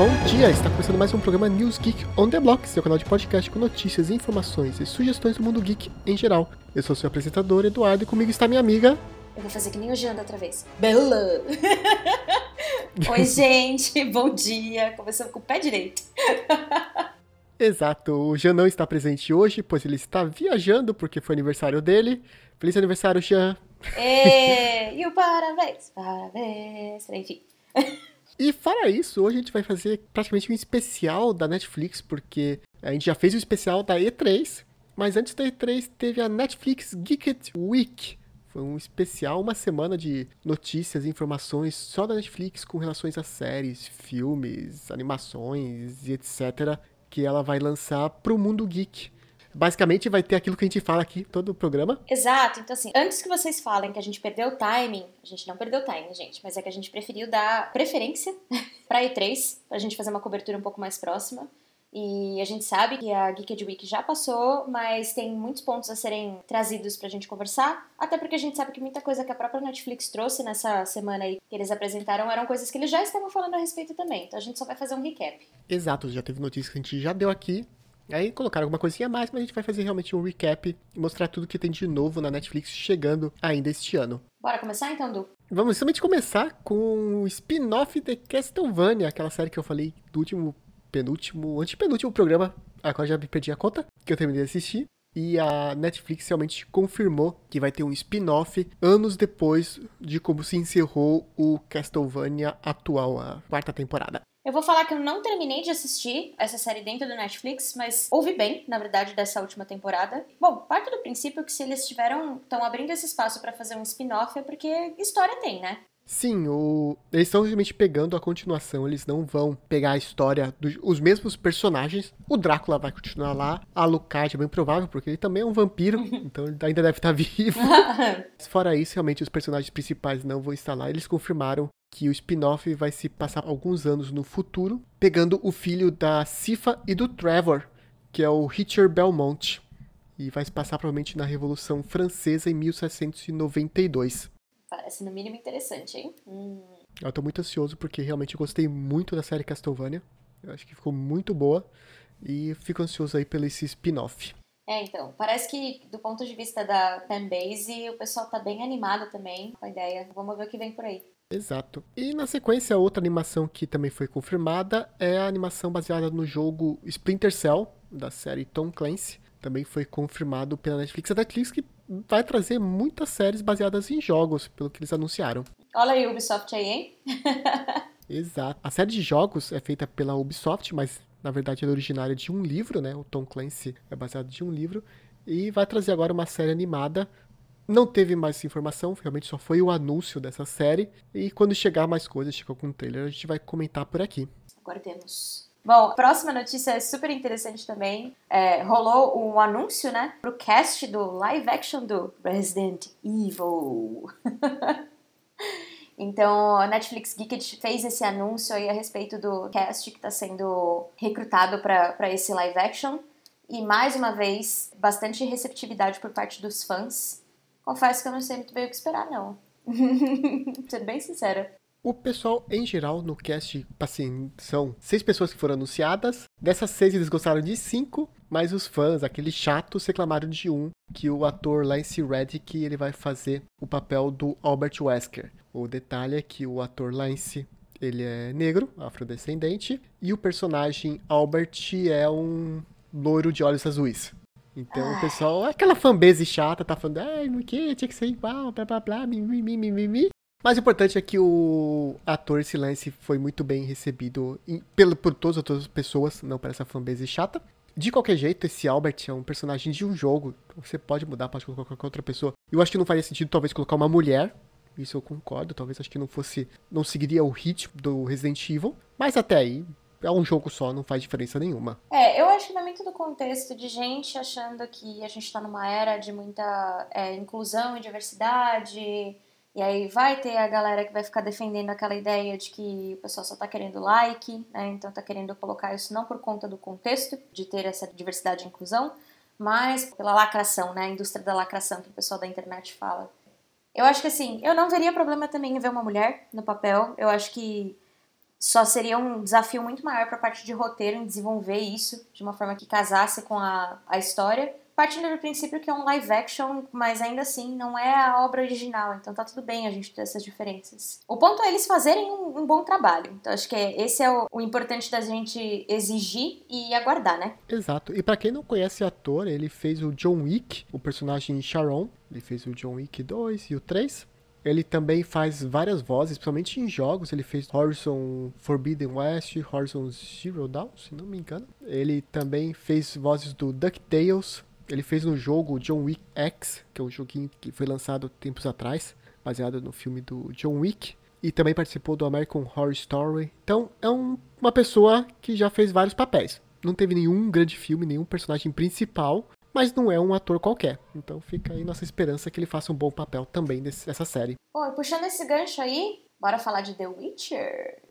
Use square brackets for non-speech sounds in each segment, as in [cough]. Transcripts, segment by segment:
Bom dia, está começando mais um programa News Geek on the Block, seu canal de podcast com notícias, informações e sugestões do mundo geek em geral. Eu sou seu apresentador, Eduardo, e comigo está minha amiga. Eu vou fazer que nem o Jean da outra vez. Bela! [laughs] Oi, gente, bom dia. Começando com o pé direito. Exato, o Jean não está presente hoje, pois ele está viajando porque foi aniversário dele. Feliz aniversário, Jean! E, e o parabéns, parabéns, enfim. E fora isso, hoje a gente vai fazer praticamente um especial da Netflix, porque a gente já fez o especial da E3, mas antes da E3 teve a Netflix Geeked Week. Foi um especial, uma semana de notícias e informações só da Netflix com relações a séries, filmes, animações e etc. que ela vai lançar pro mundo geek. Basicamente vai ter aquilo que a gente fala aqui todo o programa. Exato, então assim, antes que vocês falem que a gente perdeu o timing, a gente não perdeu o timing, gente, mas é que a gente preferiu dar preferência [laughs] pra E3, pra gente fazer uma cobertura um pouco mais próxima. E a gente sabe que a Geeked Week já passou, mas tem muitos pontos a serem trazidos pra gente conversar. Até porque a gente sabe que muita coisa que a própria Netflix trouxe nessa semana aí que eles apresentaram eram coisas que eles já estavam falando a respeito também. Então a gente só vai fazer um recap. Exato, já teve notícias que a gente já deu aqui. Aí colocaram alguma coisinha a mais, mas a gente vai fazer realmente um recap e mostrar tudo que tem de novo na Netflix chegando ainda este ano. Bora começar então, Du? Vamos somente começar com o spin-off de Castlevania, aquela série que eu falei do último, penúltimo, antepenúltimo programa, agora já me perdi a conta, que eu terminei de assistir. E a Netflix realmente confirmou que vai ter um spin-off anos depois de como se encerrou o Castlevania atual, a quarta temporada. Eu vou falar que eu não terminei de assistir essa série dentro do Netflix, mas ouvi bem, na verdade, dessa última temporada. Bom, parte do princípio que se eles tiveram, estão abrindo esse espaço para fazer um spin-off é porque história tem, né? Sim, o... eles estão realmente pegando a continuação, eles não vão pegar a história dos os mesmos personagens. O Drácula vai continuar lá, a Alucard é bem provável, porque ele também é um vampiro, [laughs] então ele ainda deve estar vivo. [laughs] Fora isso, realmente os personagens principais não vão estar lá. Eles confirmaram que o spin-off vai se passar alguns anos no futuro, pegando o filho da Sifa e do Trevor, que é o Richard Belmont, e vai se passar provavelmente na Revolução Francesa em 1792. Parece no mínimo interessante, hein? Hum. Eu tô muito ansioso porque realmente eu gostei muito da série Castlevania. Eu acho que ficou muito boa e fico ansioso aí pelo esse spin-off. É, então, parece que do ponto de vista da fanbase, o pessoal tá bem animado também com a ideia. Vamos ver o que vem por aí. Exato. E na sequência, outra animação que também foi confirmada é a animação baseada no jogo Splinter Cell, da série Tom Clancy. Também foi confirmado pela Netflix. A Netflix que vai trazer muitas séries baseadas em jogos, pelo que eles anunciaram. Olha aí o Ubisoft aí, hein? [laughs] Exato. A série de jogos é feita pela Ubisoft, mas na verdade ela é originária de um livro, né? O Tom Clancy é baseado de um livro. E vai trazer agora uma série animada não teve mais informação, realmente só foi o anúncio dessa série. E quando chegar mais coisas, chegar algum trailer, a gente vai comentar por aqui. Agora temos. Bom, próxima notícia é super interessante também. É, rolou um anúncio, né, pro cast do live action do Resident Evil. [laughs] então, a Netflix Geeked fez esse anúncio aí a respeito do cast que está sendo recrutado para esse live action. E mais uma vez, bastante receptividade por parte dos fãs. Confesso que eu não sei muito bem o que esperar, não. [laughs] Ser bem sincera. O pessoal, em geral, no cast, assim, são seis pessoas que foram anunciadas. Dessas seis, eles gostaram de cinco, mas os fãs, aqueles chatos, reclamaram de um, que o ator Lance Reddick, ele vai fazer o papel do Albert Wesker. O detalhe é que o ator Lance, ele é negro, afrodescendente, e o personagem Albert é um loiro de olhos azuis. Então o pessoal, aquela fanbase chata, tá falando, ai, no que, tinha que ser igual, blá blá blá, mimimi, mimimi. Mas o importante é que o ator Silence foi muito bem recebido em, pelo, por todas as outras pessoas, não para essa fanbase chata. De qualquer jeito, esse Albert é um personagem de um jogo. Você pode mudar, pode colocar qualquer outra pessoa. Eu acho que não faria sentido, talvez, colocar uma mulher. Isso eu concordo. Talvez acho que não fosse. Não seguiria o ritmo do Resident Evil. Mas até aí, é um jogo só, não faz diferença nenhuma. É, eu acho que também todo o contexto de gente achando que a gente está numa era de muita é, inclusão e diversidade. E aí vai ter a galera que vai ficar defendendo aquela ideia de que o pessoal só tá querendo like, né? Então tá querendo colocar isso não por conta do contexto de ter essa diversidade e inclusão, mas pela lacração, né? A indústria da lacração que o pessoal da internet fala. Eu acho que assim, eu não veria problema também em ver uma mulher no papel. Eu acho que só seria um desafio muito maior para parte de roteiro em desenvolver isso de uma forma que casasse com a, a história partindo do princípio que é um live action, mas ainda assim não é a obra original, então tá tudo bem a gente ter essas diferenças. O ponto é eles fazerem um, um bom trabalho, então acho que é, esse é o, o, importante da gente exigir e aguardar, né? Exato, e para quem não conhece o ator, ele fez o John Wick, o personagem Sharon, ele fez o John Wick 2 e o 3. Ele também faz várias vozes, principalmente em jogos. Ele fez Horizon Forbidden West, Horizon Zero Dawn, se não me engano. Ele também fez vozes do DuckTales, ele fez no jogo John Wick X, que é um joguinho que foi lançado tempos atrás, baseado no filme do John Wick. E também participou do American Horror Story. Então, é um, uma pessoa que já fez vários papéis. Não teve nenhum grande filme, nenhum personagem principal, mas não é um ator qualquer. Então fica aí nossa esperança que ele faça um bom papel também nessa série. Bom, puxando esse gancho aí, bora falar de The Witcher?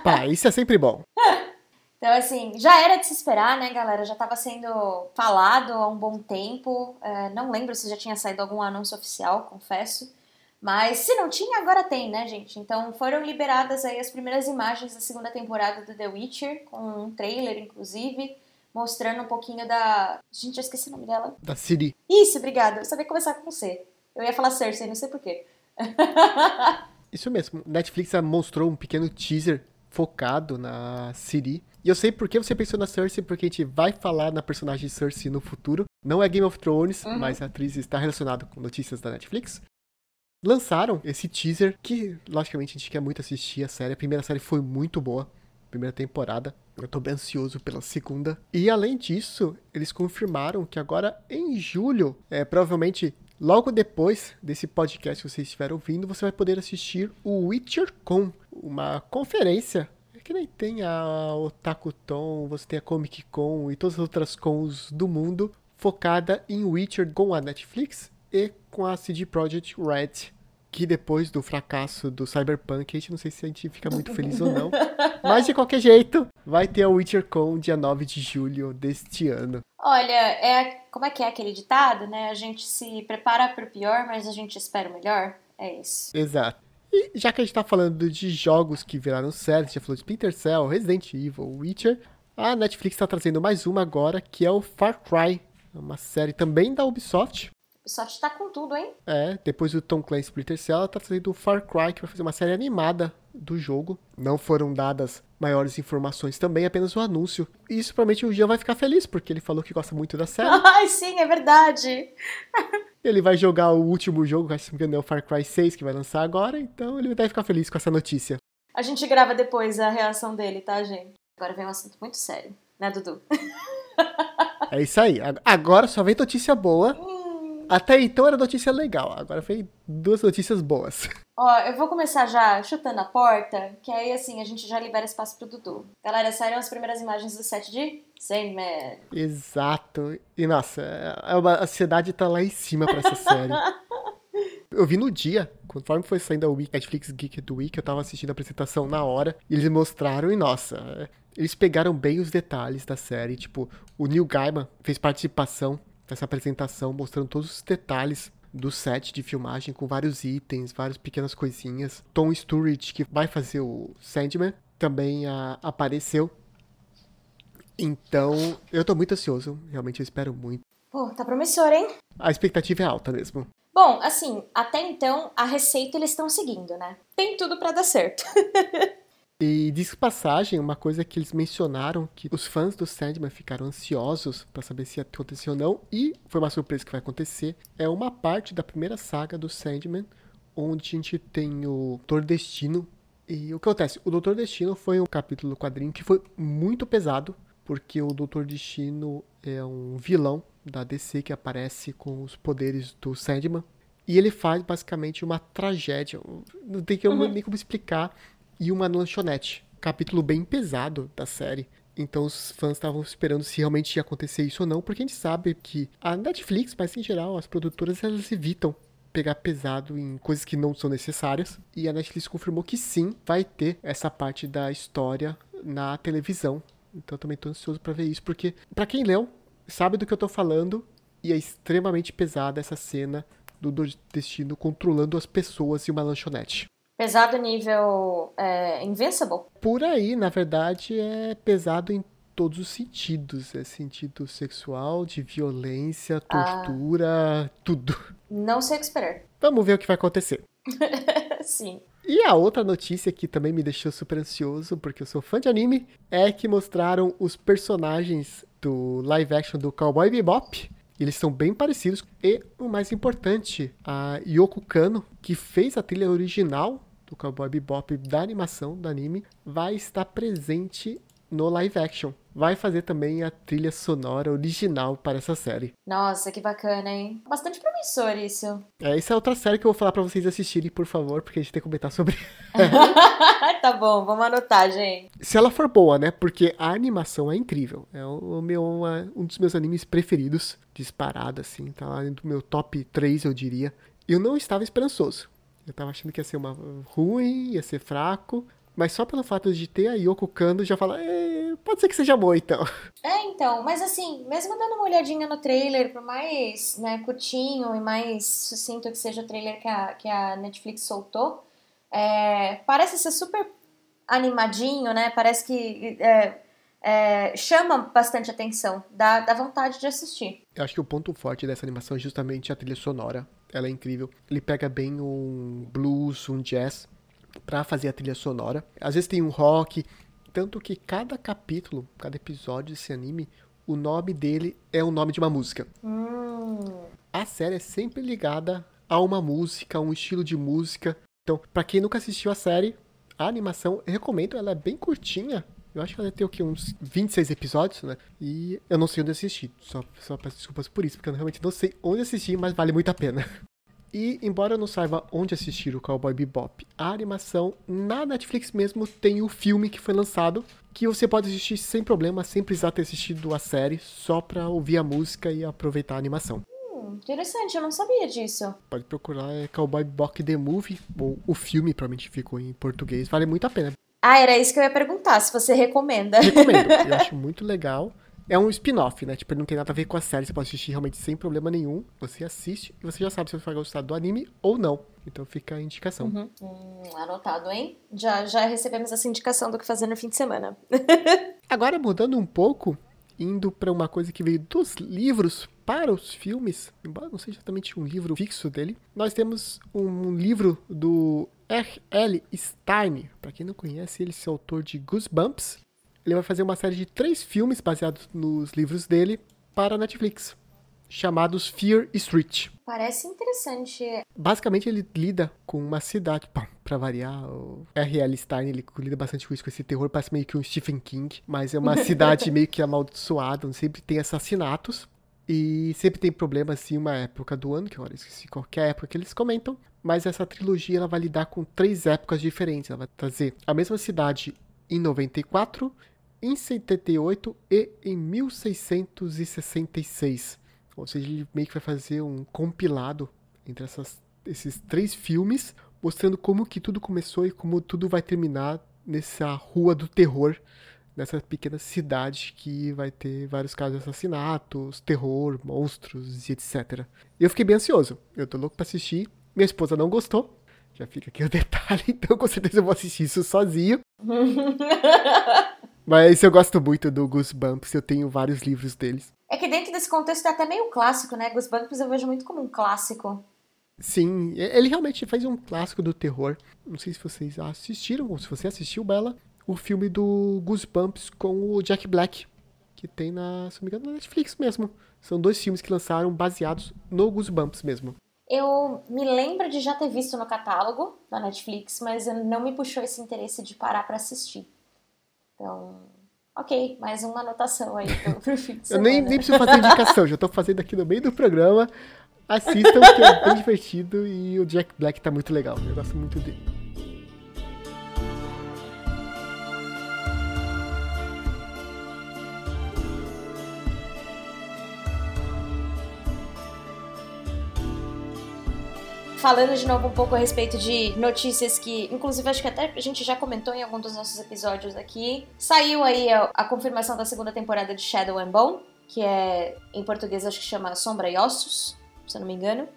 Opa, isso é sempre bom. [laughs] Então, assim, já era de se esperar, né, galera? Já estava sendo falado há um bom tempo. É, não lembro se já tinha saído algum anúncio oficial, confesso. Mas se não tinha, agora tem, né, gente? Então foram liberadas aí as primeiras imagens da segunda temporada do The Witcher, com um trailer, inclusive, mostrando um pouquinho da. Gente, eu esqueci o nome dela. Da Siri. Isso, obrigada. Eu sabia começar com C. Eu ia falar Cersei, não sei porquê. [laughs] Isso mesmo. Netflix mostrou um pequeno teaser focado na Siri. E eu sei por que você pensou na Cersei, porque a gente vai falar na personagem Cersei no futuro. Não é Game of Thrones, uhum. mas a atriz está relacionada com notícias da Netflix. Lançaram esse teaser, que logicamente a gente quer muito assistir a série. A primeira série foi muito boa, primeira temporada. Eu tô bem ansioso pela segunda. E além disso, eles confirmaram que agora em julho, é provavelmente logo depois desse podcast que vocês estiveram ouvindo, você vai poder assistir o Witcher Com, uma conferência que nem tem a Otaku Tom, você tem a Comic Con e todas as outras cons do mundo focada em Witcher com a Netflix e com a CD Projekt Red, que depois do fracasso do Cyberpunk, a gente não sei se a gente fica muito feliz ou não, [laughs] mas de qualquer jeito, vai ter a Witcher Con dia 9 de julho deste ano. Olha, é como é que é aquele ditado, né? A gente se prepara para o pior, mas a gente espera o melhor. É isso. Exato. E já que a gente tá falando de jogos que viraram séries, já falou de Splinter Cell, Resident Evil, Witcher, a Netflix tá trazendo mais uma agora, que é o Far Cry. É uma série também da Ubisoft. Ubisoft tá com tudo, hein? É, depois do Tom Clancy Splinter Cell, ela tá trazendo o Far Cry, que vai fazer uma série animada do jogo. Não foram dadas maiores informações também, apenas o anúncio. E isso provavelmente o Jean vai ficar feliz, porque ele falou que gosta muito da série. [laughs] Ai, sim, é verdade. [laughs] ele vai jogar o último jogo, se não é o Far Cry 6, que vai lançar agora, então ele deve ficar feliz com essa notícia. A gente grava depois a reação dele, tá, gente? Agora vem um assunto muito sério, né, Dudu? [laughs] é isso aí. Agora só vem notícia boa. Hum. Até então era notícia legal, agora foi duas notícias boas. [laughs] Ó, eu vou começar já chutando a porta, que aí assim a gente já libera espaço pro Dudu. Galera, saíram as primeiras imagens do set de Sandman. Exato. E nossa, é a ansiedade tá lá em cima pra essa série. [laughs] Eu vi no dia, conforme foi saindo a Week, Netflix Geek do Week, eu tava assistindo a apresentação na hora, e eles mostraram, e nossa, eles pegaram bem os detalhes da série. Tipo, o Neil Gaiman fez participação essa apresentação mostrando todos os detalhes do set de filmagem com vários itens, várias pequenas coisinhas. Tom Sturridge, que vai fazer o Sandman, também a, apareceu. Então, eu tô muito ansioso, realmente eu espero muito. Pô, tá promissor, hein? A expectativa é alta mesmo. Bom, assim, até então a receita eles estão seguindo, né? Tem tudo para dar certo. [laughs] E diz passagem, uma coisa que eles mencionaram, que os fãs do Sandman ficaram ansiosos para saber se ia acontecer ou não, e foi uma surpresa que vai acontecer, é uma parte da primeira saga do Sandman, onde a gente tem o Doutor Destino. E o que acontece? O Doutor Destino foi um capítulo do quadrinho que foi muito pesado, porque o Doutor Destino é um vilão da DC que aparece com os poderes do Sandman. E ele faz basicamente uma tragédia. Não tem que uhum. nem como explicar e uma lanchonete. Capítulo bem pesado da série. Então os fãs estavam esperando se realmente ia acontecer isso ou não, porque a gente sabe que a Netflix, mas em geral as produtoras elas evitam pegar pesado em coisas que não são necessárias. E a Netflix confirmou que sim, vai ter essa parte da história na televisão. Então também estou ansioso para ver isso, porque para quem leu, sabe do que eu estou falando e é extremamente pesada essa cena do Destino controlando as pessoas em uma lanchonete. Pesado nível é, Invincible? Por aí, na verdade, é pesado em todos os sentidos. É sentido sexual, de violência, Ah. tortura, tudo. Não sei o que esperar. [laughs] Vamos ver o que vai acontecer. Sim. E a outra notícia que também me deixou super ansioso, porque eu sou fã de anime, é que mostraram os personagens do live action do Cowboy Bebop. Eles são bem parecidos. E o mais importante, a Yoko Kano, que fez a trilha original do Cowboy Bebop da animação do anime, vai estar presente no live action. Vai fazer também a trilha sonora original para essa série. Nossa, que bacana, hein? Bastante promissor isso. É, essa é outra série que eu vou falar pra vocês assistirem, por favor, porque a gente tem que comentar sobre [laughs] tá bom, vamos anotar, gente. Se ela for boa, né? Porque a animação é incrível. É o meu, um dos meus animes preferidos, disparado, assim. Tá lá no meu top 3, eu diria. Eu não estava esperançoso. Eu tava achando que ia ser uma ruim, ia ser fraco. Mas só pelo fato de ter a Yoko Kano, já fala, "É, pode ser que seja bom, então. É, então, mas assim, mesmo dando uma olhadinha no trailer, por mais né, curtinho e mais sucinto que seja o trailer que a, que a Netflix soltou, é, parece ser super animadinho, né? Parece que é, é, chama bastante atenção, dá, dá vontade de assistir. Eu acho que o ponto forte dessa animação é justamente a trilha sonora. Ela é incrível. Ele pega bem um blues, um jazz pra fazer a trilha sonora. Às vezes tem um rock, tanto que cada capítulo, cada episódio desse anime, o nome dele é o nome de uma música. Hum, A série é sempre ligada a uma música, a um estilo de música. Então, pra quem nunca assistiu a série, a animação, eu recomendo, ela é bem curtinha. Eu acho que ela tem o quê? Uns 26 episódios, né? E eu não sei onde assistir. Só, só peço desculpas por isso, porque eu realmente não sei onde assistir, mas vale muito a pena. E, embora eu não saiba onde assistir o Cowboy Bebop, a animação na Netflix mesmo tem o filme que foi lançado, que você pode assistir sem problema, sem precisar ter assistido a série, só pra ouvir a música e aproveitar a animação. hum, interessante, eu não sabia disso. Pode procurar é Cowboy Bebop The Movie, ou o filme provavelmente ficou em português, vale muito a pena. Ah, era isso que eu ia perguntar, se você recomenda. Recomendo, [laughs] eu acho muito legal. É um spin-off, né? Tipo, não tem nada a ver com a série, você pode assistir realmente sem problema nenhum. Você assiste e você já sabe se você vai gostar do anime ou não. Então fica a indicação. Hum, anotado, hein? Já, já recebemos essa indicação do que fazer no fim de semana. [laughs] Agora, mudando um pouco, indo pra uma coisa que veio dos livros para os filmes, embora não seja exatamente um livro fixo dele, nós temos um livro do R.L. Stein. Pra quem não conhece, ele é o autor de Goosebumps. Ele vai fazer uma série de três filmes baseados nos livros dele para a Netflix, chamados Fear Street. Parece interessante. Basicamente, ele lida com uma cidade. Bom, pra variar, o R.L. Stein ele lida bastante com isso, com esse terror. Parece meio que um Stephen King, mas é uma [laughs] cidade meio que amaldiçoada, onde sempre tem assassinatos. E sempre tem problemas, assim, uma época do ano, que agora eu esqueci qualquer época que eles comentam. Mas essa trilogia ela vai lidar com três épocas diferentes. Ela vai trazer a mesma cidade em 94, em 78 e em 1666. Ou seja, ele meio que vai fazer um compilado entre essas- esses três filmes, mostrando como que tudo começou e como tudo vai terminar nessa rua do terror, nessa pequena cidade que vai ter vários casos de assassinatos, terror, monstros e etc. Eu fiquei bem ansioso. Eu tô louco pra assistir. Minha esposa não gostou. Já fica aqui o [laughs] detalhe, então com certeza eu vou assistir isso sozinho. [laughs] Mas eu gosto muito do Goosebumps, eu tenho vários livros deles. É que dentro desse contexto é até meio clássico, né? Goosebumps eu vejo muito como um clássico. Sim, ele realmente faz um clássico do terror. Não sei se vocês assistiram, ou se você assistiu, Bela, o filme do Goosebumps com o Jack Black, que tem na, se não me engano, na Netflix mesmo. São dois filmes que lançaram baseados no Goosebumps mesmo. Eu me lembro de já ter visto no catálogo da Netflix, mas não me puxou esse interesse de parar pra assistir. Então, ok, mais uma anotação aí pro, pro fim [laughs] Eu nem, nem preciso fazer indicação, já tô fazendo aqui no meio do programa. Assistam, que é bem divertido e o Jack Black tá muito legal. Eu gosto muito dele. Falando de novo um pouco a respeito de notícias que, inclusive, acho que até a gente já comentou em algum dos nossos episódios aqui. Saiu aí a, a confirmação da segunda temporada de Shadow and Bone, que é, em português, acho que chama Sombra e Ossos, se eu não me engano.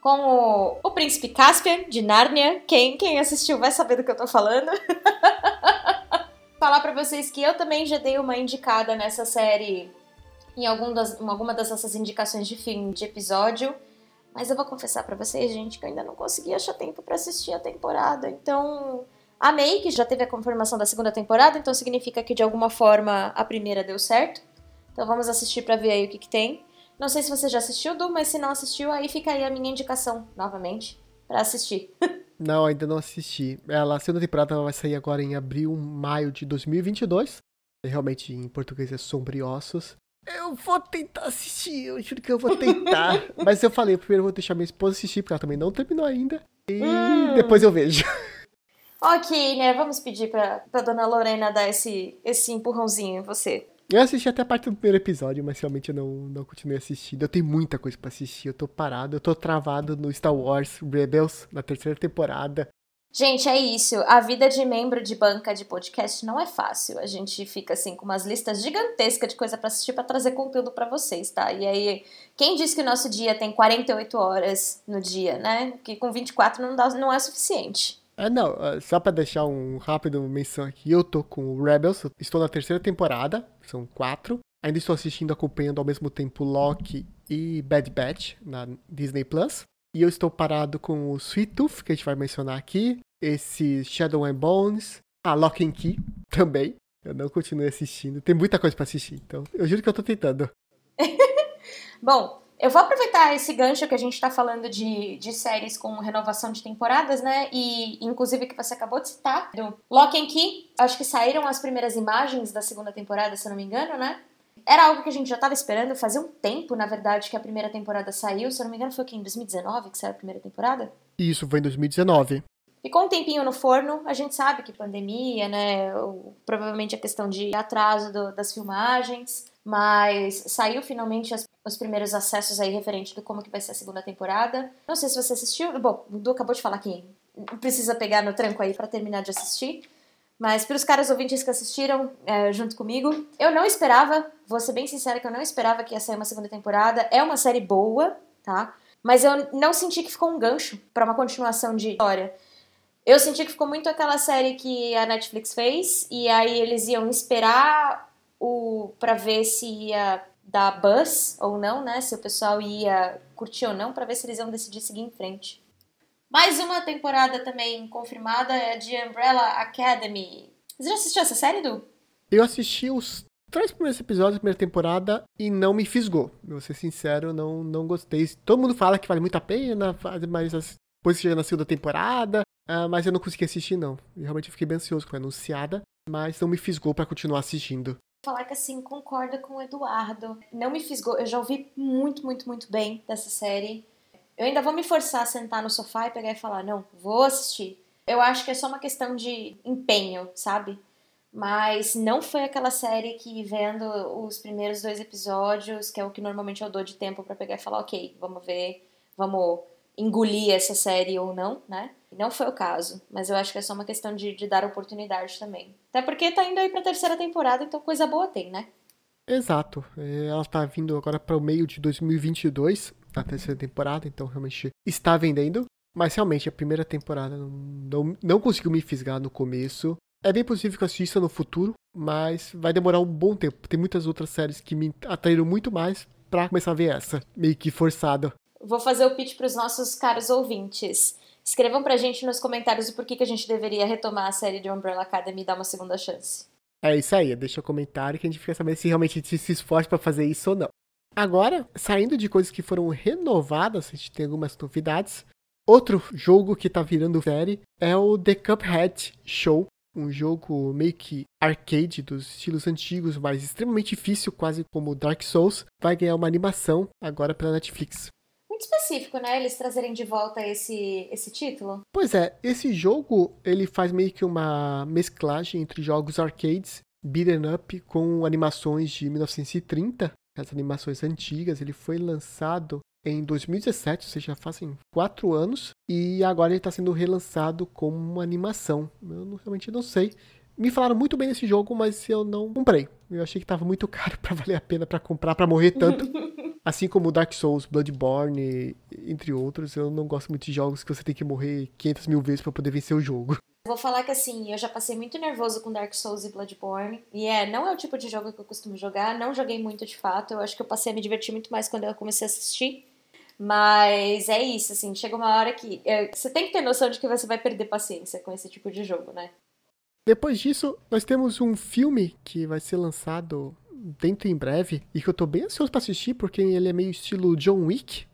com o, o príncipe Caspian de Nárnia. Quem, quem assistiu vai saber do que eu tô falando. [laughs] Falar para vocês que eu também já dei uma indicada nessa série em algum das, em alguma das nossas indicações de filme, de episódio. Mas eu vou confessar para vocês, gente, que eu ainda não consegui achar tempo para assistir a temporada. Então, amei que já teve a confirmação da segunda temporada, então significa que de alguma forma a primeira deu certo. Então vamos assistir para ver aí o que, que tem. Não sei se você já assistiu, Du, mas se não assistiu, aí fica aí a minha indicação, novamente, para assistir. [laughs] não, ainda não assisti. Ela, a segunda temporada vai sair agora em abril, maio de 2022. Realmente, em português é Sombriossos. Eu vou tentar assistir, eu juro que eu vou tentar. [laughs] mas eu falei, primeiro eu vou deixar minha esposa assistir, porque ela também não terminou ainda. E hum. depois eu vejo. [laughs] Ok, né? Vamos pedir pra, pra dona Lorena dar esse, esse empurrãozinho em você. Eu assisti até a parte do primeiro episódio, mas realmente eu não, não continuei assistindo. Eu tenho muita coisa para assistir. Eu tô parado, eu tô travado no Star Wars Rebels, na terceira temporada. Gente, é isso. A vida de membro de banca de podcast não é fácil. A gente fica assim com umas listas gigantescas de coisa para assistir para trazer conteúdo para vocês, tá? E aí, quem diz que o nosso dia tem 48 horas no dia, né? Que com 24 não, dá, não é suficiente. É, não, ah, só pra deixar um rápido menção aqui, eu tô com o Rebels, estou na terceira temporada, são quatro. Ainda estou assistindo, acompanhando ao mesmo tempo Loki e Bad Batch na Disney Plus. E eu estou parado com o Sweet Tooth, que a gente vai mencionar aqui, esse Shadow and Bones, a Lock and Key [laughs] também. Eu não continuei assistindo, tem muita coisa para assistir, então eu juro que eu tô tentando. [laughs] Bom, eu vou aproveitar esse gancho que a gente está falando de, de séries com renovação de temporadas, né? E inclusive que você acabou de citar, do Lock and Key. Acho que saíram as primeiras imagens da segunda temporada, se não me engano, né? Era algo que a gente já estava esperando, fazia um tempo, na verdade, que a primeira temporada saiu. Se eu não me engano, foi aqui em 2019 que saiu a primeira temporada? Isso, foi em 2019. Ficou um tempinho no forno, a gente sabe que pandemia, né? Ou, provavelmente a questão de atraso do, das filmagens mas saiu finalmente as, os primeiros acessos aí referente do como que vai ser a segunda temporada. Não sei se você assistiu, bom, o Du acabou de falar que precisa pegar no tranco aí para terminar de assistir, mas para os caras ouvintes que assistiram é, junto comigo, eu não esperava, vou ser bem sincera que eu não esperava que ia sair uma segunda temporada. É uma série boa, tá? Mas eu não senti que ficou um gancho para uma continuação de história. Eu senti que ficou muito aquela série que a Netflix fez, e aí eles iam esperar o para ver se ia dar buzz ou não, né? Se o pessoal ia curtir ou não, para ver se eles iam decidir seguir em frente. Mais uma temporada também confirmada é de Umbrella Academy. Você já assistiu essa série, Du? Eu assisti os três primeiros episódios da primeira temporada e não me fisgou. Vou ser sincero, não, não gostei. Todo mundo fala que vale muito a pena, mas depois chega na segunda temporada, uh, mas eu não consegui assistir, não. Eu realmente fiquei bem ansioso quando foi anunciada, mas não me fisgou para continuar assistindo falar que assim, concorda com o Eduardo. Não me fisgou, eu já ouvi muito, muito, muito bem dessa série. Eu ainda vou me forçar a sentar no sofá e pegar e falar, não, vou assistir. Eu acho que é só uma questão de empenho, sabe? Mas não foi aquela série que vendo os primeiros dois episódios, que é o que normalmente eu dou de tempo para pegar e falar, ok, vamos ver, vamos engolir essa série ou não, né? Não foi o caso, mas eu acho que é só uma questão de, de dar oportunidade também. Até porque tá indo aí pra terceira temporada, então coisa boa tem, né? Exato. É, ela tá vindo agora para o meio de 2022, a terceira temporada, então realmente está vendendo. Mas realmente a primeira temporada não, não, não conseguiu me fisgar no começo. É bem possível que eu assista no futuro, mas vai demorar um bom tempo. Tem muitas outras séries que me atraíram muito mais para começar a ver essa, meio que forçada. Vou fazer o pitch para os nossos caros ouvintes. Escrevam pra gente nos comentários o porquê que a gente deveria retomar a série de Umbrella Academy e dar uma segunda chance. É isso aí, deixa o um comentário que a gente fica sabendo se realmente a gente se esforça para fazer isso ou não. Agora, saindo de coisas que foram renovadas, a gente tem algumas novidades. Outro jogo que tá virando série é o The Cuphead Show, um jogo meio que arcade dos estilos antigos, mas extremamente difícil, quase como Dark Souls, vai ganhar uma animação agora pela Netflix muito específico, né? Eles trazerem de volta esse, esse título. Pois é, esse jogo ele faz meio que uma mesclagem entre jogos arcades, beat'em up, com animações de 1930, as animações antigas. Ele foi lançado em 2017, ou seja, fazem quatro anos, e agora ele está sendo relançado como uma animação. Eu não, realmente não sei. Me falaram muito bem desse jogo, mas eu não comprei. Eu achei que estava muito [laughs] caro para valer a pena para comprar, para morrer tanto. [laughs] Assim como Dark Souls, Bloodborne, entre outros, eu não gosto muito de jogos que você tem que morrer 500 mil vezes para poder vencer o jogo. Vou falar que assim, eu já passei muito nervoso com Dark Souls e Bloodborne. E é, não é o tipo de jogo que eu costumo jogar, não joguei muito de fato. Eu acho que eu passei a me divertir muito mais quando eu comecei a assistir. Mas é isso, assim, chega uma hora que. É, você tem que ter noção de que você vai perder paciência com esse tipo de jogo, né? Depois disso, nós temos um filme que vai ser lançado dentro em breve e que eu tô bem ansioso para assistir porque ele é meio estilo John Wick.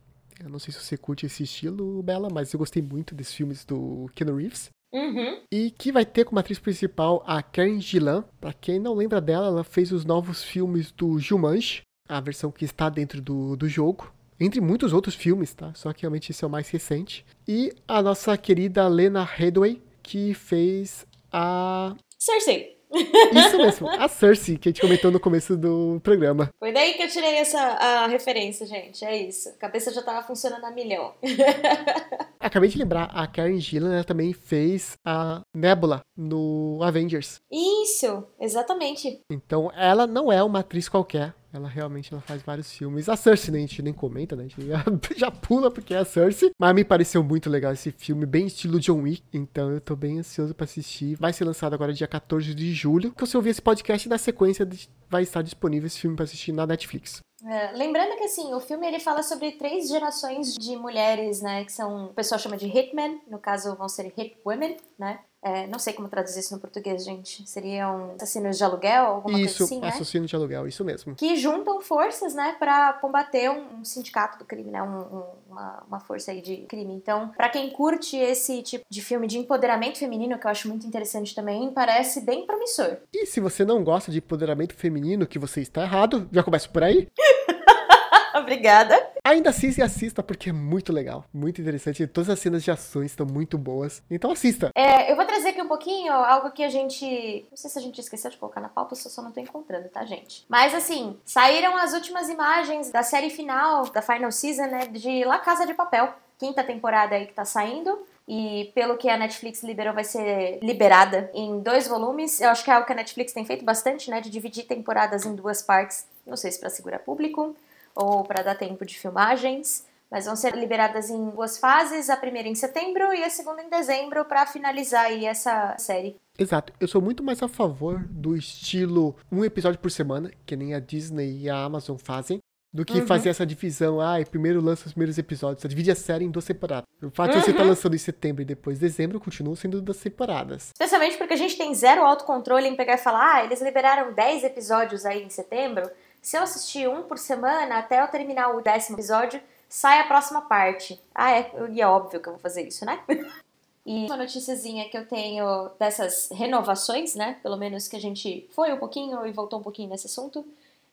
Eu não sei se você curte esse estilo, Bela, mas eu gostei muito desses filmes do Keanu Reeves. Uhum. E que vai ter como atriz principal a Karen Gillan. Pra quem não lembra dela, ela fez os novos filmes do Jumanji, a versão que está dentro do, do jogo. Entre muitos outros filmes, tá? Só que realmente esse é o mais recente. E a nossa querida Lena Headway, que fez a. Cersei. Isso mesmo, a Cersei, que a gente comentou no começo do programa. Foi daí que eu tirei essa a referência, gente. É isso. A cabeça já tava funcionando a milhão. [laughs] Acabei de lembrar, a Karen Gillan também fez a Nebula no Avengers. Isso, exatamente. Então ela não é uma atriz qualquer. Ela realmente ela faz vários filmes. A Cersei, né, a gente nem comenta, né? A gente já, [laughs] já pula porque é a Cersei. Mas me pareceu muito legal esse filme, bem estilo John Wick. Então eu tô bem ansioso pra assistir. Vai ser lançado agora dia 14 de julho. Que se ouvir esse podcast, na sequência vai estar disponível esse filme pra assistir na Netflix. É, lembrando que assim, o filme ele fala sobre três gerações de mulheres, né? Que são, o pessoal chama de hitmen, no caso vão ser hit women, né? É, não sei como traduzir isso no português, gente. Seriam assassinos de aluguel, alguma isso, coisa assim, né? assassinos de aluguel, isso mesmo. Que juntam forças, né, para combater um, um, sindicato do crime, né, um, um, uma, uma força aí de crime. Então, para quem curte esse tipo de filme de empoderamento feminino, que eu acho muito interessante também, parece bem promissor. E se você não gosta de empoderamento feminino, que você está errado, já começa por aí. [laughs] Obrigada. Ainda assista e assista, porque é muito legal, muito interessante. Todas as cenas de ações estão muito boas. Então assista. É, eu vou trazer aqui um pouquinho algo que a gente. Não sei se a gente esqueceu de colocar na pauta, eu só não tô encontrando, tá, gente? Mas assim, saíram as últimas imagens da série final, da Final Season, né? De La Casa de Papel. Quinta temporada aí que tá saindo. E pelo que a Netflix liberou, vai ser liberada em dois volumes. Eu acho que é algo que a Netflix tem feito bastante, né? De dividir temporadas em duas partes. Não sei se para segurar público ou para dar tempo de filmagens, mas vão ser liberadas em duas fases, a primeira em setembro e a segunda em dezembro para finalizar aí essa série. Exato, eu sou muito mais a favor do estilo um episódio por semana, que nem a Disney e a Amazon fazem, do que uhum. fazer essa divisão, ah, primeiro lança os primeiros episódios, você divide a série em duas temporadas. O fato uhum. de você estar tá lançando em setembro e depois dezembro continua sendo duas temporadas. Especialmente porque a gente tem zero autocontrole em pegar e falar, ah, eles liberaram 10 episódios aí em setembro, se eu assistir um por semana, até eu terminar o décimo episódio, sai a próxima parte. Ah, é, e é óbvio que eu vou fazer isso, né? [laughs] E uma noticiazinha que eu tenho dessas renovações, né? Pelo menos que a gente foi um pouquinho e voltou um pouquinho nesse assunto,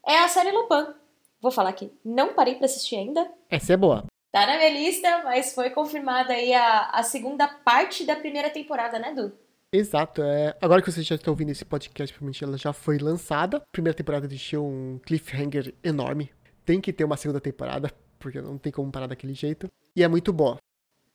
é a série Lupin. Vou falar que não parei para assistir ainda. Essa é boa. Tá na minha lista, mas foi confirmada aí a, a segunda parte da primeira temporada, né, Du? Exato. É... Agora que você já está ouvindo esse podcast, provavelmente ela já foi lançada. Primeira temporada deixou um cliffhanger enorme. Tem que ter uma segunda temporada, porque não tem como parar daquele jeito. E é muito boa.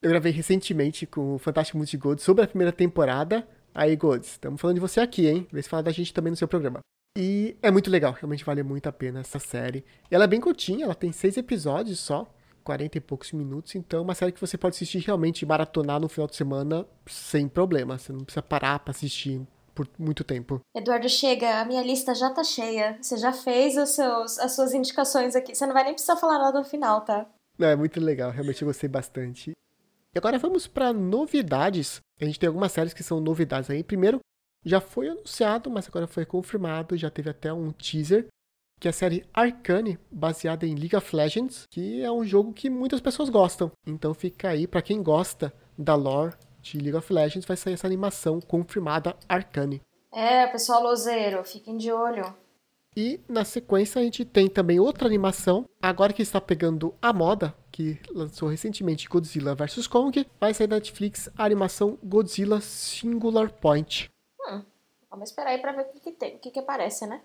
Eu gravei recentemente com o Fantástico Mundo de sobre a primeira temporada. Aí, Gods, estamos falando de você aqui, hein? Vê se fala da gente também no seu programa. E é muito legal, realmente vale muito a pena essa série. E ela é bem curtinha, ela tem seis episódios só. 40 e poucos minutos, então é uma série que você pode assistir realmente maratonar no final de semana sem problema. Você não precisa parar para assistir por muito tempo. Eduardo, chega, a minha lista já tá cheia. Você já fez os seus, as suas indicações aqui. Você não vai nem precisar falar nada no final, tá? É muito legal, realmente eu gostei bastante. E agora vamos para novidades. A gente tem algumas séries que são novidades aí. Primeiro, já foi anunciado, mas agora foi confirmado, já teve até um teaser que é a série Arcane, baseada em League of Legends, que é um jogo que muitas pessoas gostam. Então fica aí para quem gosta da lore de League of Legends, vai sair essa animação confirmada Arcane. É, pessoal lozeiro, fiquem de olho. E na sequência a gente tem também outra animação, agora que está pegando a moda, que lançou recentemente Godzilla vs Kong, vai sair da Netflix a animação Godzilla Singular Point. Hum, vamos esperar aí pra ver o que, que tem, o que, que aparece, né?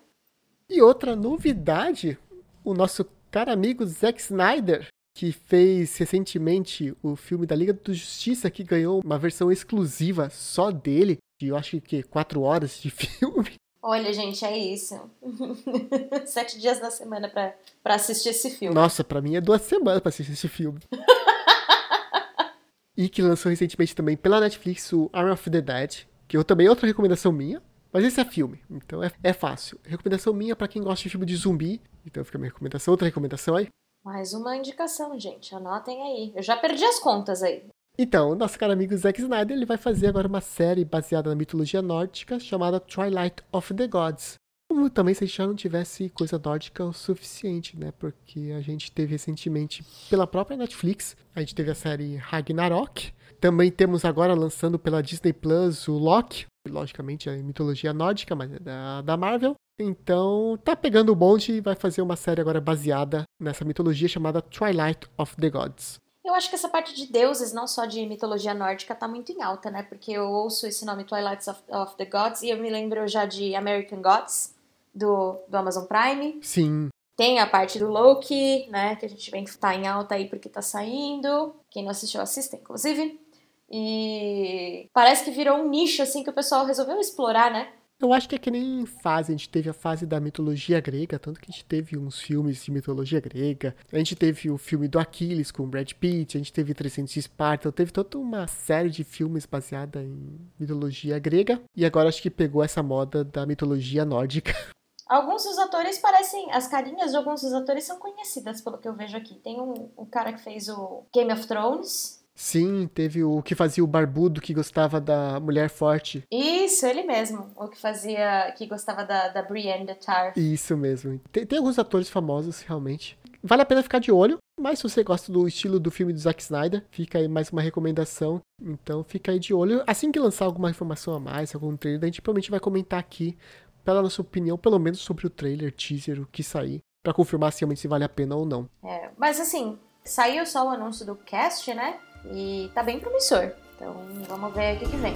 E outra novidade, o nosso cara amigo Zack Snyder, que fez recentemente o filme da Liga da Justiça, que ganhou uma versão exclusiva só dele, de eu acho que quatro horas de [laughs] filme. Olha, gente, é isso. [laughs] Sete dias na semana pra, pra assistir esse filme. Nossa, pra mim é duas semanas pra assistir esse filme. [laughs] e que lançou recentemente também pela Netflix o Arm of the Dead, que eu também outra recomendação minha. Mas esse é filme, então é, é fácil. Recomendação minha para quem gosta de filme de zumbi. Então fica a minha recomendação. Outra recomendação aí? Mais uma indicação, gente. Anotem aí. Eu já perdi as contas aí. Então, nosso cara amigo Zack Snyder ele vai fazer agora uma série baseada na mitologia nórdica chamada Twilight of the Gods. Como também se a gente já não tivesse coisa nórdica o suficiente, né? Porque a gente teve recentemente, pela própria Netflix, a gente teve a série Ragnarok. Também temos agora lançando pela Disney Plus o Loki, logicamente é mitologia nórdica, mas é da, da Marvel. Então, tá pegando o bonde e vai fazer uma série agora baseada nessa mitologia chamada Twilight of the Gods. Eu acho que essa parte de deuses, não só de mitologia nórdica, tá muito em alta, né? Porque eu ouço esse nome Twilight of, of the Gods e eu me lembro já de American Gods, do, do Amazon Prime. Sim. Tem a parte do Loki, né? Que a gente vem que tá em alta aí porque tá saindo. Quem não assistiu, assista, inclusive. E parece que virou um nicho, assim, que o pessoal resolveu explorar, né? Eu acho que é que nem fase. A gente teve a fase da mitologia grega, tanto que a gente teve uns filmes de mitologia grega. A gente teve o filme do Aquiles com Brad Pitt, a gente teve 300 de Esparta, teve toda uma série de filmes baseada em mitologia grega. E agora acho que pegou essa moda da mitologia nórdica. [laughs] Alguns dos atores parecem. As carinhas de alguns dos atores são conhecidas, pelo que eu vejo aqui. Tem um, um cara que fez o Game of Thrones, Sim, teve o que fazia o barbudo que gostava da mulher forte. Isso, ele mesmo. O que fazia. que gostava da, da Brienne de Tar. Isso mesmo. Tem, tem, alguns atores famosos, realmente. Vale a pena ficar de olho, mas se você gosta do estilo do filme do Zack Snyder, fica aí mais uma recomendação. Então fica aí de olho. Assim que lançar alguma informação a mais, algum trailer, a gente provavelmente vai comentar aqui, pela nossa opinião, pelo menos sobre o trailer, teaser, o que sair, para confirmar se realmente se vale a pena ou não. É, mas assim, saiu só o anúncio do cast, né? E tá bem promissor. Então vamos ver o que, que vem.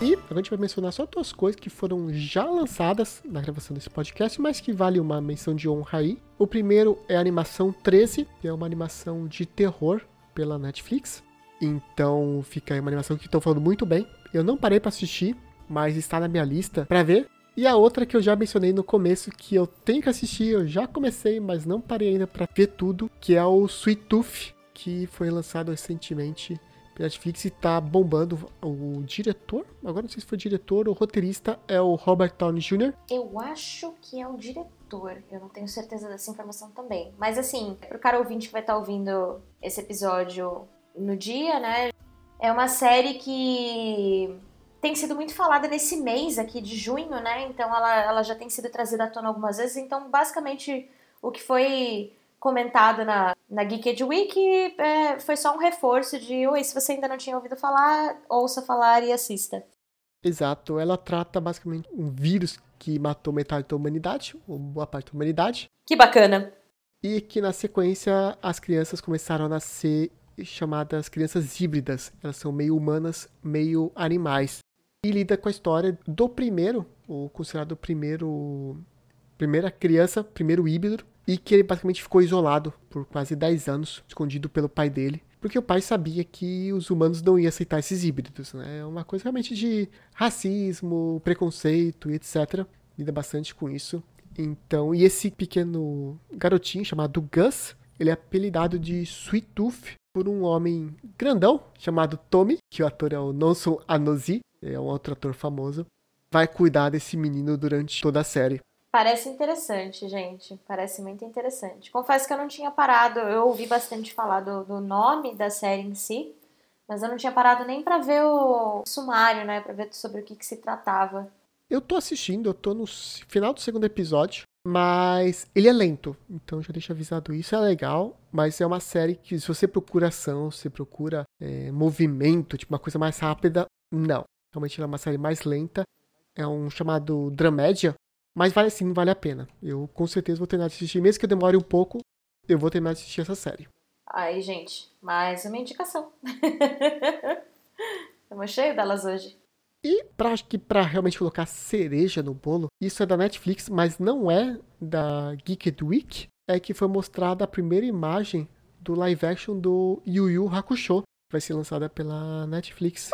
E a gente vai mencionar só duas coisas que foram já lançadas na gravação desse podcast, mas que vale uma menção de honra aí. O primeiro é a animação 13, que é uma animação de terror pela Netflix. Então fica aí uma animação que estão falando muito bem. Eu não parei para assistir, mas está na minha lista para ver. E a outra que eu já mencionei no começo, que eu tenho que assistir, eu já comecei, mas não parei ainda para ver tudo, que é o Sweet Tooth, que foi lançado recentemente pela Netflix e tá bombando. O diretor, agora não sei se foi diretor ou roteirista, é o Robert Downey Jr. Eu acho que é o diretor, eu não tenho certeza dessa informação também. Mas assim, pro cara ouvinte que vai estar tá ouvindo esse episódio no dia, né? É uma série que tem sido muito falada nesse mês aqui de junho, né? Então ela, ela já tem sido trazida à tona algumas vezes. Então, basicamente, o que foi comentado na, na Geeked Week é, foi só um reforço de oi, se você ainda não tinha ouvido falar, ouça falar e assista. Exato, ela trata basicamente um vírus que matou metade da humanidade, ou boa parte da humanidade. Que bacana. E que na sequência as crianças começaram a nascer chamadas crianças híbridas. Elas são meio humanas, meio animais e lida com a história do primeiro, o considerado primeiro primeira criança, primeiro híbrido, e que ele basicamente ficou isolado por quase 10 anos, escondido pelo pai dele, porque o pai sabia que os humanos não iam aceitar esses híbridos, né? É uma coisa realmente de racismo, preconceito e etc. Lida bastante com isso. Então, e esse pequeno garotinho chamado Gus, ele é apelidado de Sweet Tooth por um homem grandão chamado Tommy, que o ator é o Nonson Anozi, é um outro ator famoso, vai cuidar desse menino durante toda a série. Parece interessante, gente. Parece muito interessante. Confesso que eu não tinha parado, eu ouvi bastante falar do, do nome da série em si, mas eu não tinha parado nem para ver o sumário, né, para ver sobre o que, que se tratava. Eu tô assistindo, eu tô no final do segundo episódio, mas ele é lento, então já deixo avisado isso, é legal, mas é uma série que se você procura ação, se procura é, movimento, tipo uma coisa mais rápida, não. Realmente ela é uma série mais lenta. É um chamado Dramédia. Mas vale sim, vale a pena. Eu com certeza vou terminar de assistir. Mesmo que eu demore um pouco, eu vou terminar de assistir essa série. Aí, gente, mais uma indicação. [laughs] Estamos cheios delas hoje. E pra, acho que para realmente colocar cereja no bolo, isso é da Netflix, mas não é da Geeked Week, é que foi mostrada a primeira imagem do live action do Yu Yu Hakusho, vai ser lançada pela Netflix.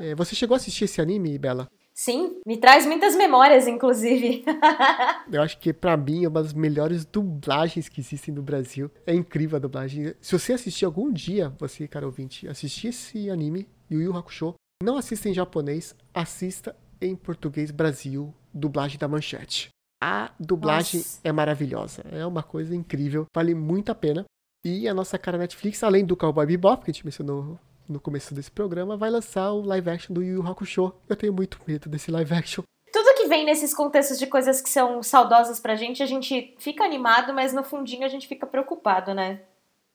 É, você chegou a assistir esse anime, Bela? sim, me traz muitas memórias, inclusive. [laughs] Eu acho que pra mim é uma das melhores dublagens que existem no Brasil. É incrível a dublagem. Se você assistir algum dia, você, cara ouvinte, assistir esse anime, Yu Yu Hakusho, não assista em japonês, assista em português Brasil, dublagem da Manchete. A dublagem Nossa. é maravilhosa, é uma coisa incrível, vale muito a pena. E a nossa cara Netflix, além do Cowboy Bebop, que a gente mencionou no começo desse programa, vai lançar o live action do Yu Yu Hakusho. Eu tenho muito medo desse live action. Tudo que vem nesses contextos de coisas que são saudosas pra gente, a gente fica animado, mas no fundinho a gente fica preocupado, né?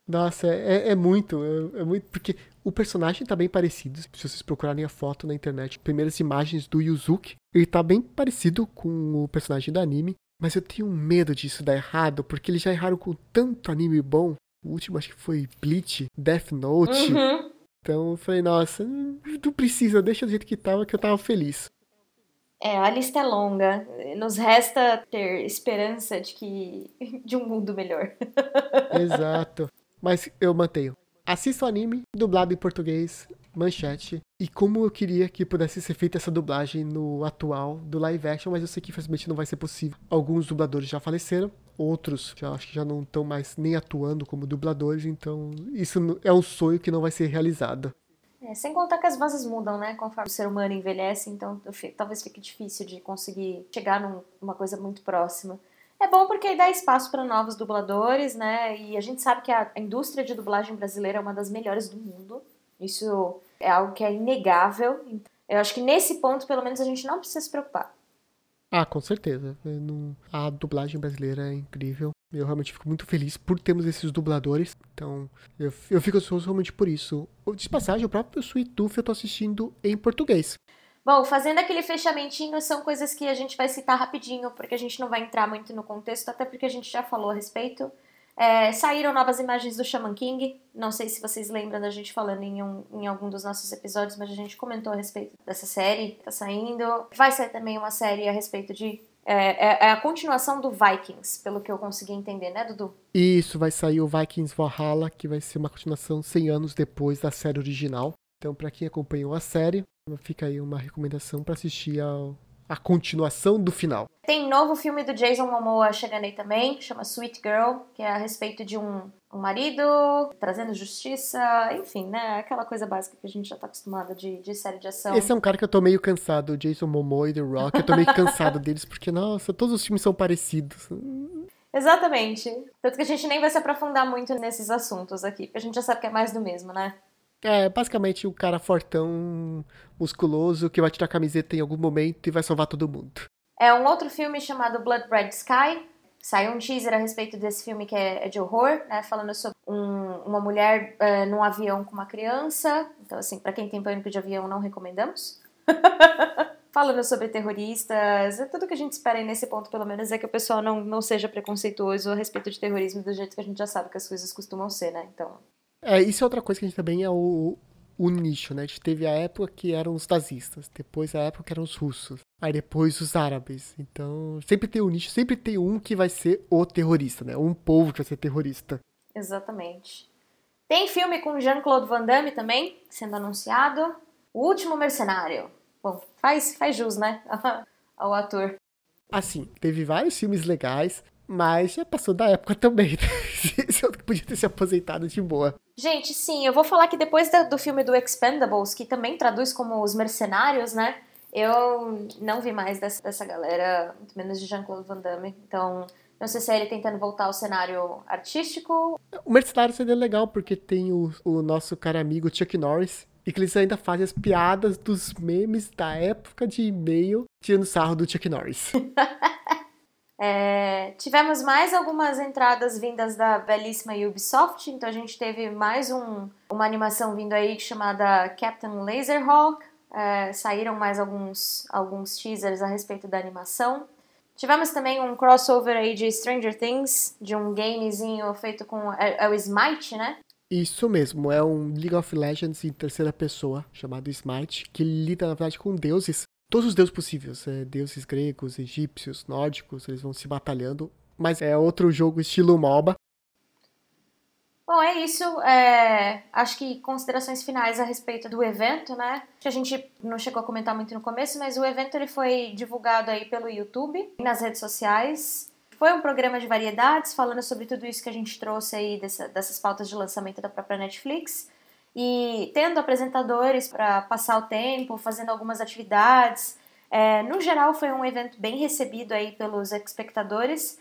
Nossa, é, é muito, é, é muito, porque o personagem tá bem parecido. Se vocês procurarem a foto na internet, primeiras imagens do Yuzuki, ele tá bem parecido com o personagem do anime, mas eu tenho medo disso dar errado, porque eles já erraram com tanto anime bom. O último acho que foi Bleach, Death Note. Uhum. Então eu falei, nossa, não precisa, deixa do jeito que tava, que eu tava feliz. É, a lista é longa. Nos resta ter esperança de que [laughs] de um mundo melhor. [laughs] Exato. Mas eu mantenho. Assista o anime, dublado em português, manchete. E como eu queria que pudesse ser feita essa dublagem no atual do live action, mas eu sei que infelizmente não vai ser possível. Alguns dubladores já faleceram, outros já acho que já não estão mais nem atuando como dubladores, então isso é um sonho que não vai ser realizado. É, sem contar que as vozes mudam, né? Conforme o ser humano envelhece, então talvez fique difícil de conseguir chegar num- numa coisa muito próxima. É bom porque dá espaço para novos dubladores, né? E a gente sabe que a a indústria de dublagem brasileira é uma das melhores do mundo. Isso é algo que é inegável. Eu acho que nesse ponto, pelo menos, a gente não precisa se preocupar. Ah, com certeza. A dublagem brasileira é incrível. Eu realmente fico muito feliz por termos esses dubladores. Então, eu, eu fico ansioso realmente por isso. De passagem, o próprio Sweet Tooth eu tô assistindo em português. Bom, fazendo aquele fechamentinho, são coisas que a gente vai citar rapidinho, porque a gente não vai entrar muito no contexto, até porque a gente já falou a respeito. É, saíram novas imagens do Shaman King. Não sei se vocês lembram da gente falando em, um- em algum dos nossos episódios, mas a gente comentou a respeito dessa série tá saindo. Vai sair também uma série a respeito de. É, é- é a continuação do Vikings, pelo que eu consegui entender, né, Dudu? Isso vai sair o Vikings Valhalla, que vai ser uma continuação 100 anos depois da série original. Então, pra quem acompanhou a série, fica aí uma recomendação pra assistir a, a continuação do final. Tem novo filme do Jason Momoa chegando aí também, chama Sweet Girl, que é a respeito de um, um marido trazendo justiça, enfim, né? Aquela coisa básica que a gente já tá acostumado de, de série de ação. Esse é um cara que eu tô meio cansado, o Jason Momoa e The Rock. Eu tô meio cansado [laughs] deles, porque, nossa, todos os filmes são parecidos. Exatamente. Tanto que a gente nem vai se aprofundar muito nesses assuntos aqui, porque a gente já sabe que é mais do mesmo, né? É, basicamente o cara fortão, musculoso, que vai tirar a camiseta em algum momento e vai salvar todo mundo. É um outro filme chamado Blood Red Sky. Saiu um teaser a respeito desse filme que é, é de horror, né? Falando sobre um- uma mulher é, num avião com uma criança. Então, assim, pra quem tem pânico de avião, não recomendamos. [laughs] Falando sobre terroristas, é tudo que a gente espera aí nesse ponto, pelo menos, é que o pessoal não, não seja preconceituoso a respeito de terrorismo do jeito que a gente já sabe que as coisas costumam ser, né? Então, É, isso é outra coisa que a gente também é o, o nicho, né? A gente teve a época que eram os nazistas, depois a época que eram os russos, aí depois os árabes. Então, sempre tem um nicho, sempre tem um que vai ser o terrorista, né? Um povo que vai ser terrorista. Exatamente. Tem filme com Jean-Claude Van Damme também, sendo anunciado. O Último Mercenário. Bom, faz, faz jus, né? [laughs] Ao ator. Assim, teve vários filmes legais, mas já passou da época também. [laughs] Que podia ter se aposentado de boa. Gente, sim, eu vou falar que depois do filme do Expendables, que também traduz como Os Mercenários, né? Eu não vi mais dessa, dessa galera, muito menos de Jean-Claude Van Damme. Então, não sei se é ele tentando voltar ao cenário artístico. O Mercenário seria legal porque tem o, o nosso cara amigo Chuck Norris. E que eles ainda fazem as piadas dos memes da época de e-mail tirando sarro do Chuck Norris. [laughs] É, tivemos mais algumas entradas vindas da belíssima Ubisoft, então a gente teve mais um, uma animação vindo aí chamada Captain Laserhawk. É, saíram mais alguns, alguns teasers a respeito da animação. Tivemos também um crossover aí de Stranger Things, de um gamezinho feito com. É, é o Smite, né? Isso mesmo, é um League of Legends em terceira pessoa, chamado Smite, que lida, na verdade, com deuses. Todos os deuses possíveis, é, deuses gregos, egípcios, nórdicos, eles vão se batalhando. Mas é outro jogo estilo MOBA. Bom, é isso. É, acho que considerações finais a respeito do evento, né? Que a gente não chegou a comentar muito no começo, mas o evento ele foi divulgado aí pelo YouTube e nas redes sociais. Foi um programa de variedades, falando sobre tudo isso que a gente trouxe aí dessa, dessas pautas de lançamento da própria Netflix. E tendo apresentadores para passar o tempo, fazendo algumas atividades. É, no geral, foi um evento bem recebido aí pelos espectadores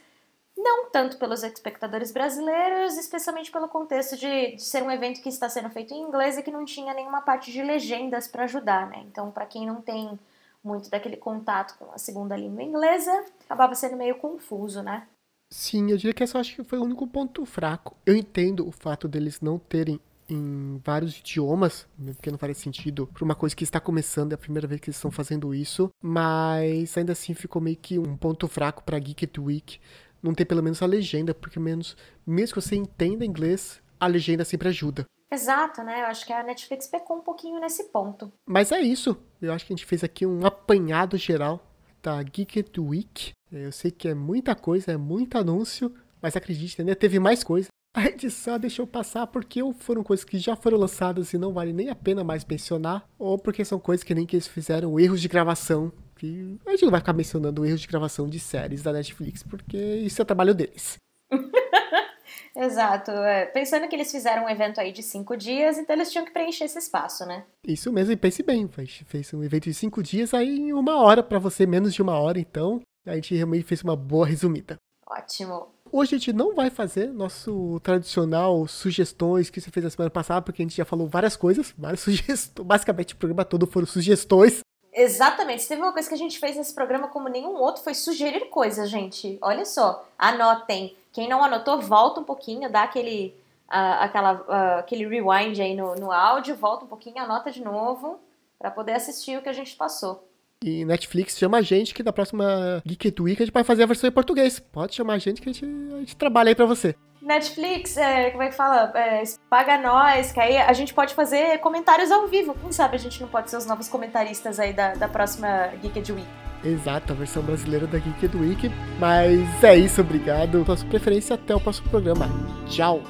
não tanto pelos espectadores brasileiros, especialmente pelo contexto de, de, ser um evento que está sendo feito em inglês e que não tinha nenhuma parte de legendas para ajudar, né? Então, para quem não tem muito daquele contato com a segunda língua inglesa, acabava sendo meio confuso, né? Sim, eu diria que essa acho que foi o único ponto fraco. Eu entendo o fato deles não terem em vários idiomas, porque não faz sentido para uma coisa que está começando, é a primeira vez que eles estão fazendo isso, mas ainda assim ficou meio que um ponto fraco para Geek Week não ter pelo menos a legenda, porque menos, mesmo que você entenda inglês, a legenda sempre ajuda. Exato, né? Eu acho que a Netflix pecou um pouquinho nesse ponto. Mas é isso. Eu acho que a gente fez aqui um apanhado geral da Geek Week. Eu sei que é muita coisa, é muito anúncio, mas acredite, ainda teve mais coisa. A edição deixou passar porque ou foram coisas que já foram lançadas e não vale nem a pena mais mencionar, ou porque são coisas que nem que eles fizeram erros de gravação que a gente não vai ficar mencionando erros de gravação de séries da Netflix, porque isso é trabalho deles. [laughs] Exato. É, pensando que eles fizeram um evento aí de cinco dias, então eles tinham que preencher esse espaço, né? Isso mesmo, e pense bem, fez um evento de cinco dias aí em uma hora para você, menos de uma hora, então a gente realmente fez uma boa resumida. Ótimo. Hoje a gente não vai fazer nosso tradicional sugestões que você fez na semana passada, porque a gente já falou várias coisas, várias [laughs] sugestões. Basicamente o programa todo foram sugestões. Exatamente. Se teve uma coisa que a gente fez nesse programa como nenhum outro foi sugerir coisas, gente. Olha só, anotem. Quem não anotou, volta um pouquinho, dá aquele, uh, aquela, uh, aquele rewind aí no, no áudio, volta um pouquinho, anota de novo para poder assistir o que a gente passou. E Netflix chama a gente que na próxima Geek Week a gente vai fazer a versão em português. Pode chamar a gente que a gente, a gente trabalha aí pra você. Netflix, é, como é que fala? É, paga nós, que aí a gente pode fazer comentários ao vivo. Quem sabe a gente não pode ser os novos comentaristas aí da, da próxima Geeked Week. Exato, a versão brasileira da Geeked Week. Mas é isso, obrigado pela sua preferência. Até o próximo programa. Tchau.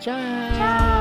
Tchau. Tchau.